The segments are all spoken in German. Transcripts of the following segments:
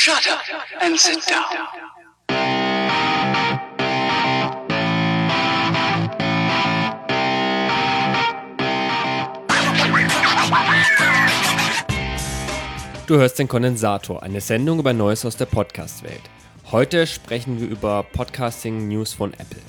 Shut up and sit down. Du hörst den Kondensator, eine Sendung über Neues aus der Podcast-Welt. Heute sprechen wir über Podcasting-News von Apple.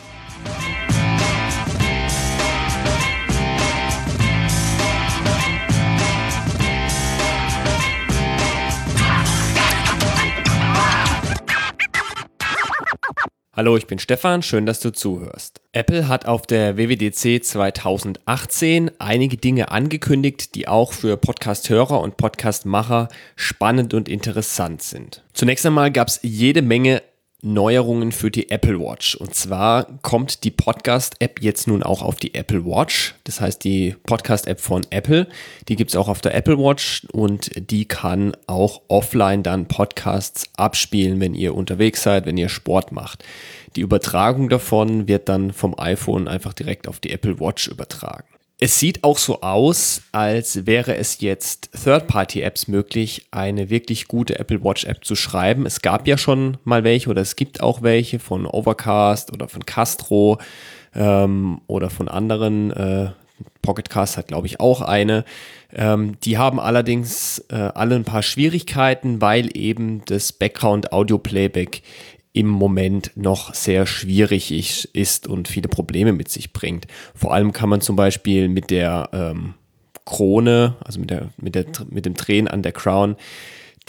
Hallo, ich bin Stefan, schön, dass du zuhörst. Apple hat auf der WWDC 2018 einige Dinge angekündigt, die auch für Podcast-Hörer und Podcast-Macher spannend und interessant sind. Zunächst einmal gab es jede Menge Neuerungen für die Apple Watch. Und zwar kommt die Podcast-App jetzt nun auch auf die Apple Watch. Das heißt, die Podcast-App von Apple, die gibt es auch auf der Apple Watch und die kann auch offline dann Podcasts abspielen, wenn ihr unterwegs seid, wenn ihr Sport macht. Die Übertragung davon wird dann vom iPhone einfach direkt auf die Apple Watch übertragen. Es sieht auch so aus, als wäre es jetzt Third-Party-Apps möglich, eine wirklich gute Apple Watch-App zu schreiben. Es gab ja schon mal welche oder es gibt auch welche von Overcast oder von Castro ähm, oder von anderen. Äh, Pocketcast hat, glaube ich, auch eine. Ähm, die haben allerdings äh, alle ein paar Schwierigkeiten, weil eben das Background-Audio-Playback im Moment noch sehr schwierig ist und viele Probleme mit sich bringt. Vor allem kann man zum Beispiel mit der ähm, Krone, also mit, der, mit, der, mit dem Drehen an der Crown,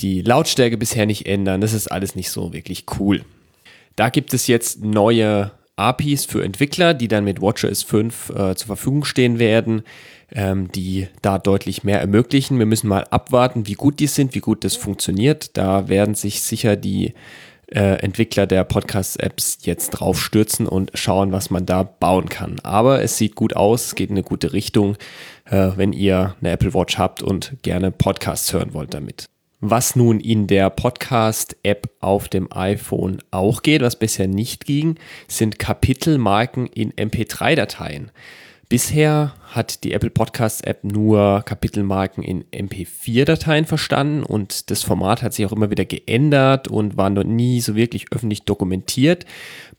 die Lautstärke bisher nicht ändern. Das ist alles nicht so wirklich cool. Da gibt es jetzt neue APIs für Entwickler, die dann mit WatchOS 5 äh, zur Verfügung stehen werden, ähm, die da deutlich mehr ermöglichen. Wir müssen mal abwarten, wie gut die sind, wie gut das funktioniert. Da werden sich sicher die äh, Entwickler der Podcast-Apps jetzt drauf stürzen und schauen, was man da bauen kann. Aber es sieht gut aus, es geht in eine gute Richtung, äh, wenn ihr eine Apple Watch habt und gerne Podcasts hören wollt damit. Was nun in der Podcast-App auf dem iPhone auch geht, was bisher nicht ging, sind Kapitelmarken in MP3-Dateien. Bisher hat die Apple Podcast App nur Kapitelmarken in MP4-Dateien verstanden und das Format hat sich auch immer wieder geändert und war noch nie so wirklich öffentlich dokumentiert.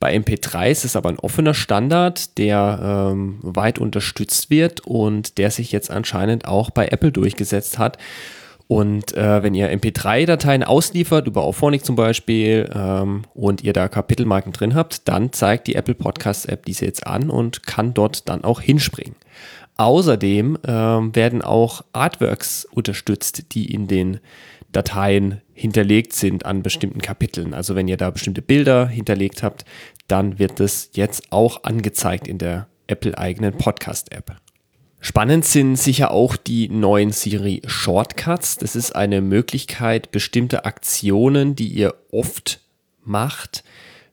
Bei MP3 ist es aber ein offener Standard, der ähm, weit unterstützt wird und der sich jetzt anscheinend auch bei Apple durchgesetzt hat. Und äh, wenn ihr MP3-Dateien ausliefert, über Auphonic zum Beispiel, ähm, und ihr da Kapitelmarken drin habt, dann zeigt die Apple Podcast App diese jetzt an und kann dort dann auch hinspringen. Außerdem ähm, werden auch Artworks unterstützt, die in den Dateien hinterlegt sind an bestimmten Kapiteln. Also wenn ihr da bestimmte Bilder hinterlegt habt, dann wird das jetzt auch angezeigt in der Apple-eigenen Podcast-App. Spannend sind sicher auch die neuen Siri Shortcuts. Das ist eine Möglichkeit, bestimmte Aktionen, die ihr oft macht,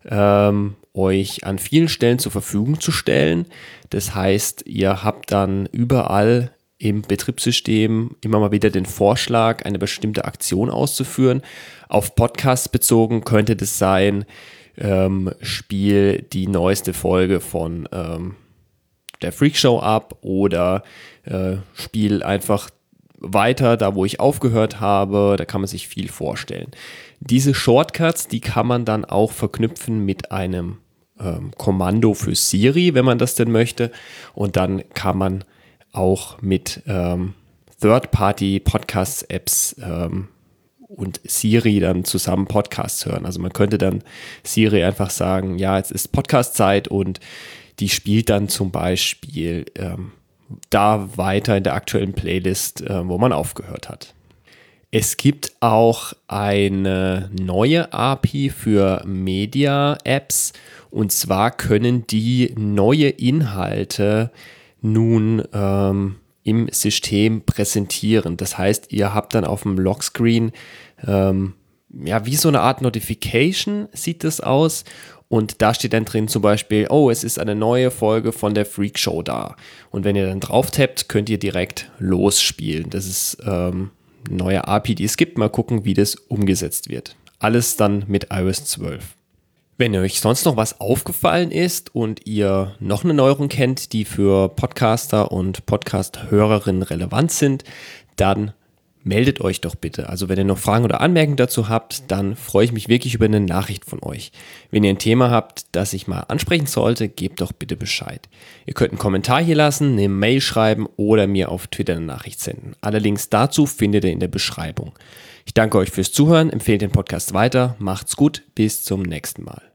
ähm, euch an vielen Stellen zur Verfügung zu stellen. Das heißt, ihr habt dann überall im Betriebssystem immer mal wieder den Vorschlag, eine bestimmte Aktion auszuführen. Auf Podcasts bezogen könnte das sein, ähm, spiel die neueste Folge von ähm, der Freakshow ab oder äh, spiel einfach weiter, da wo ich aufgehört habe, da kann man sich viel vorstellen. Diese Shortcuts, die kann man dann auch verknüpfen mit einem ähm, Kommando für Siri, wenn man das denn möchte. Und dann kann man auch mit ähm, Third-Party-Podcast-Apps ähm, und Siri dann zusammen Podcasts hören. Also man könnte dann Siri einfach sagen, ja, jetzt ist Podcast-Zeit und die spielt dann zum Beispiel ähm, da weiter in der aktuellen Playlist, äh, wo man aufgehört hat. Es gibt auch eine neue API für Media-Apps und zwar können die neue Inhalte nun ähm, im System präsentieren. Das heißt, ihr habt dann auf dem Lockscreen ähm, ja wie so eine Art Notification sieht das aus und da steht dann drin zum Beispiel, oh, es ist eine neue Folge von der Freak Show da. Und wenn ihr dann drauf tappt, könnt ihr direkt losspielen. Das ist ähm, eine neue API, die es gibt. Mal gucken, wie das umgesetzt wird. Alles dann mit iOS 12. Wenn euch sonst noch was aufgefallen ist und ihr noch eine Neuerung kennt, die für Podcaster und Podcast-Hörerinnen relevant sind, dann meldet euch doch bitte. Also wenn ihr noch Fragen oder Anmerkungen dazu habt, dann freue ich mich wirklich über eine Nachricht von euch. Wenn ihr ein Thema habt, das ich mal ansprechen sollte, gebt doch bitte Bescheid. Ihr könnt einen Kommentar hier lassen, eine Mail schreiben oder mir auf Twitter eine Nachricht senden. Alle Links dazu findet ihr in der Beschreibung. Ich danke euch fürs Zuhören, empfehlt den Podcast weiter, macht's gut, bis zum nächsten Mal.